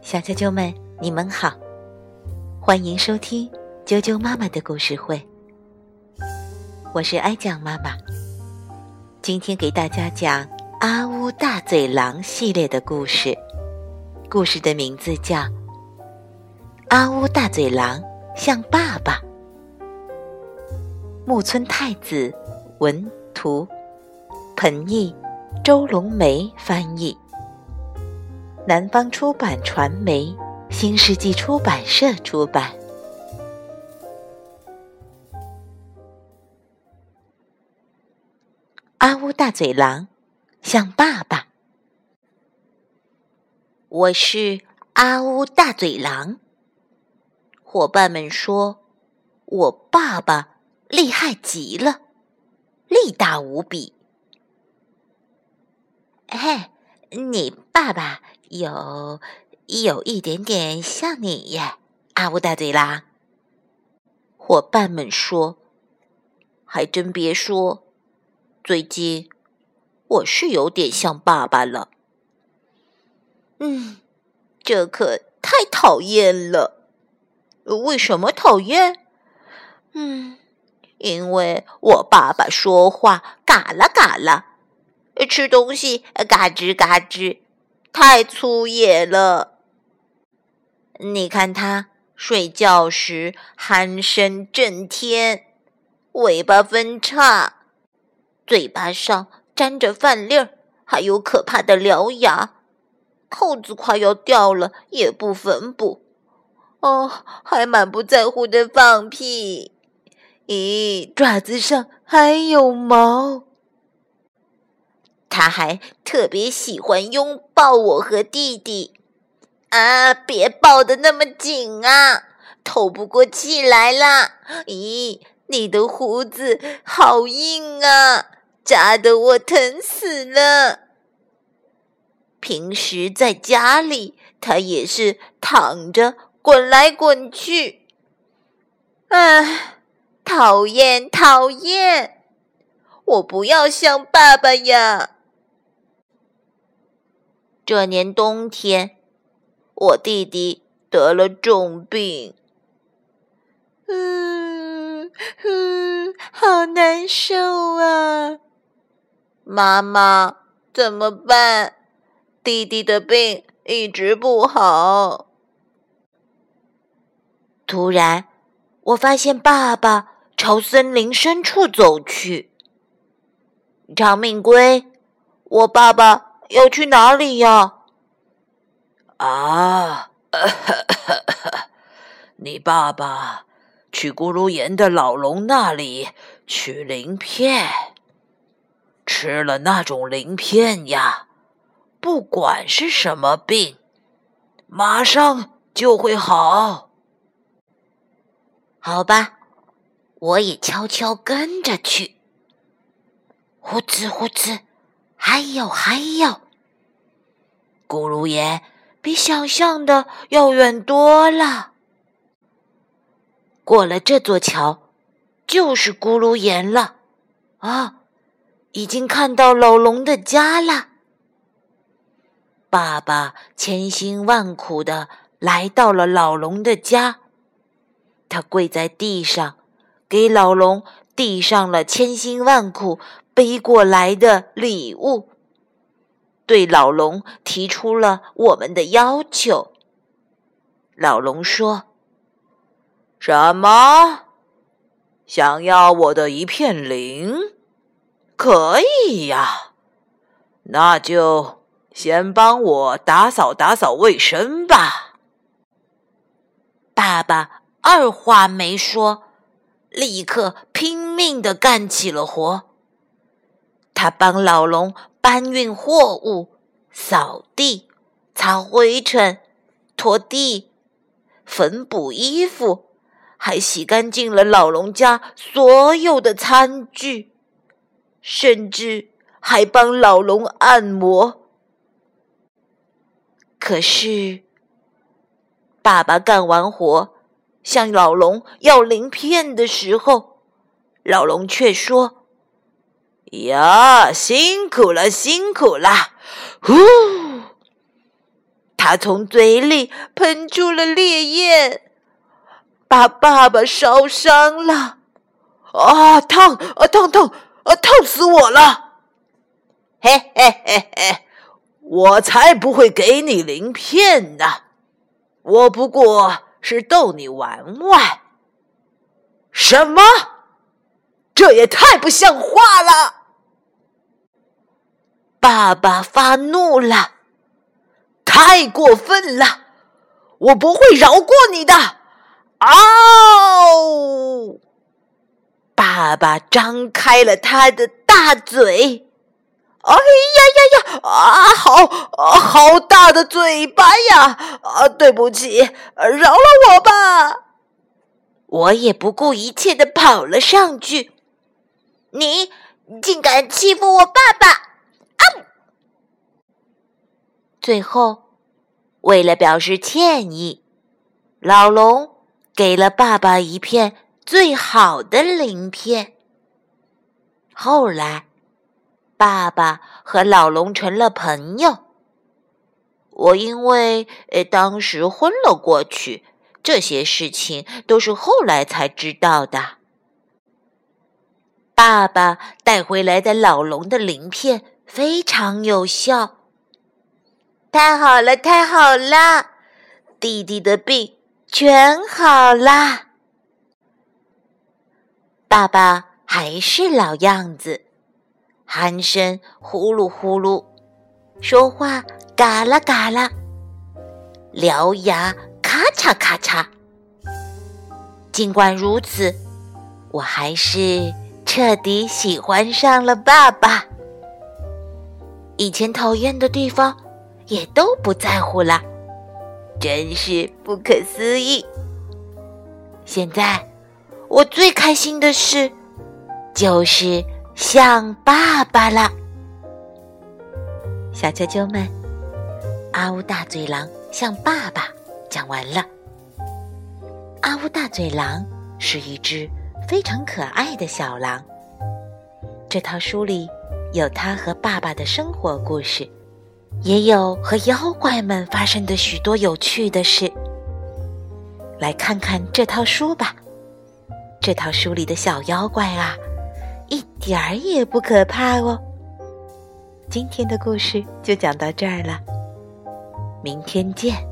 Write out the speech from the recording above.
小啾啾们，你们好，欢迎收听啾啾妈妈的故事会。我是哀酱妈妈，今天给大家讲《阿乌大嘴狼》系列的故事。故事的名字叫《阿乌大嘴狼像爸爸》。木村太子文图，彭毅、周龙梅翻译。南方出版传媒新世纪出版社出版。阿乌大嘴狼像爸爸，我是阿乌大嘴狼。伙伴们说，我爸爸厉害极了，力大无比。嘿，你爸爸？有有一点点像你耶，阿乌大嘴狼。伙伴们说：“还真别说，最近我是有点像爸爸了。”嗯，这可太讨厌了。为什么讨厌？嗯，因为我爸爸说话嘎啦嘎啦，吃东西嘎吱嘎吱。太粗野了！你看他睡觉时鼾声震天，尾巴分叉，嘴巴上沾着饭粒儿，还有可怕的獠牙，扣子快要掉了也不缝补，哦，还满不在乎的放屁！咦，爪子上还有毛。他还特别喜欢拥抱我和弟弟，啊，别抱得那么紧啊，透不过气来啦！咦，你的胡子好硬啊，扎得我疼死了。平时在家里，他也是躺着滚来滚去，唉，讨厌讨厌，我不要像爸爸呀。这年冬天，我弟弟得了重病，嗯嗯，好难受啊！妈妈，怎么办？弟弟的病一直不好。突然，我发现爸爸朝森林深处走去。长命龟，我爸爸。要去哪里呀？啊，你爸爸去咕噜岩的老龙那里取鳞片，吃了那种鳞片呀，不管是什么病，马上就会好。好吧，我也悄悄跟着去。呼哧呼哧。还有还有，咕噜岩比想象的要远多了。过了这座桥，就是咕噜岩了。啊，已经看到老龙的家了。爸爸千辛万苦的来到了老龙的家，他跪在地上，给老龙递上了千辛万苦。背过来的礼物，对老龙提出了我们的要求。老龙说：“什么？想要我的一片鳞？可以呀，那就先帮我打扫打扫卫生吧。”爸爸二话没说，立刻拼命的干起了活。他帮老龙搬运货物、扫地、擦灰尘、拖地、缝补衣服，还洗干净了老龙家所有的餐具，甚至还帮老龙按摩。可是，爸爸干完活向老龙要鳞片的时候，老龙却说。呀，辛苦了，辛苦了！呼，他从嘴里喷出了烈焰，把爸爸烧伤了。啊，烫！啊，烫烫！啊，烫死我了！嘿嘿嘿嘿，我才不会给你鳞片呢！我不过是逗你玩玩。什么？这也太不像话了！爸爸发怒了，太过分了！我不会饶过你的！嗷！爸爸张开了他的大嘴，哎呀呀呀！啊，好，好大的嘴巴呀！啊，对不起，饶了我吧！我也不顾一切的跑了上去。你竟敢欺负我爸爸！啊！最后，为了表示歉意，老龙给了爸爸一片。最好的鳞片。后来，爸爸和老龙成了朋友。我因为呃当时昏了过去，这些事情都是后来才知道的。爸爸带回来的老龙的鳞片非常有效。太好了，太好了！弟弟的病全好啦。爸爸还是老样子，鼾声呼噜呼噜，说话嘎啦嘎啦，獠牙咔嚓咔嚓。尽管如此，我还是彻底喜欢上了爸爸。以前讨厌的地方也都不在乎了，真是不可思议。现在。我最开心的事，就是像爸爸了。小啾啾们，阿乌大嘴狼像爸爸讲完了。阿乌大嘴狼是一只非常可爱的小狼。这套书里有他和爸爸的生活故事，也有和妖怪们发生的许多有趣的事。来看看这套书吧。这套书里的小妖怪啊，一点儿也不可怕哦。今天的故事就讲到这儿了，明天见。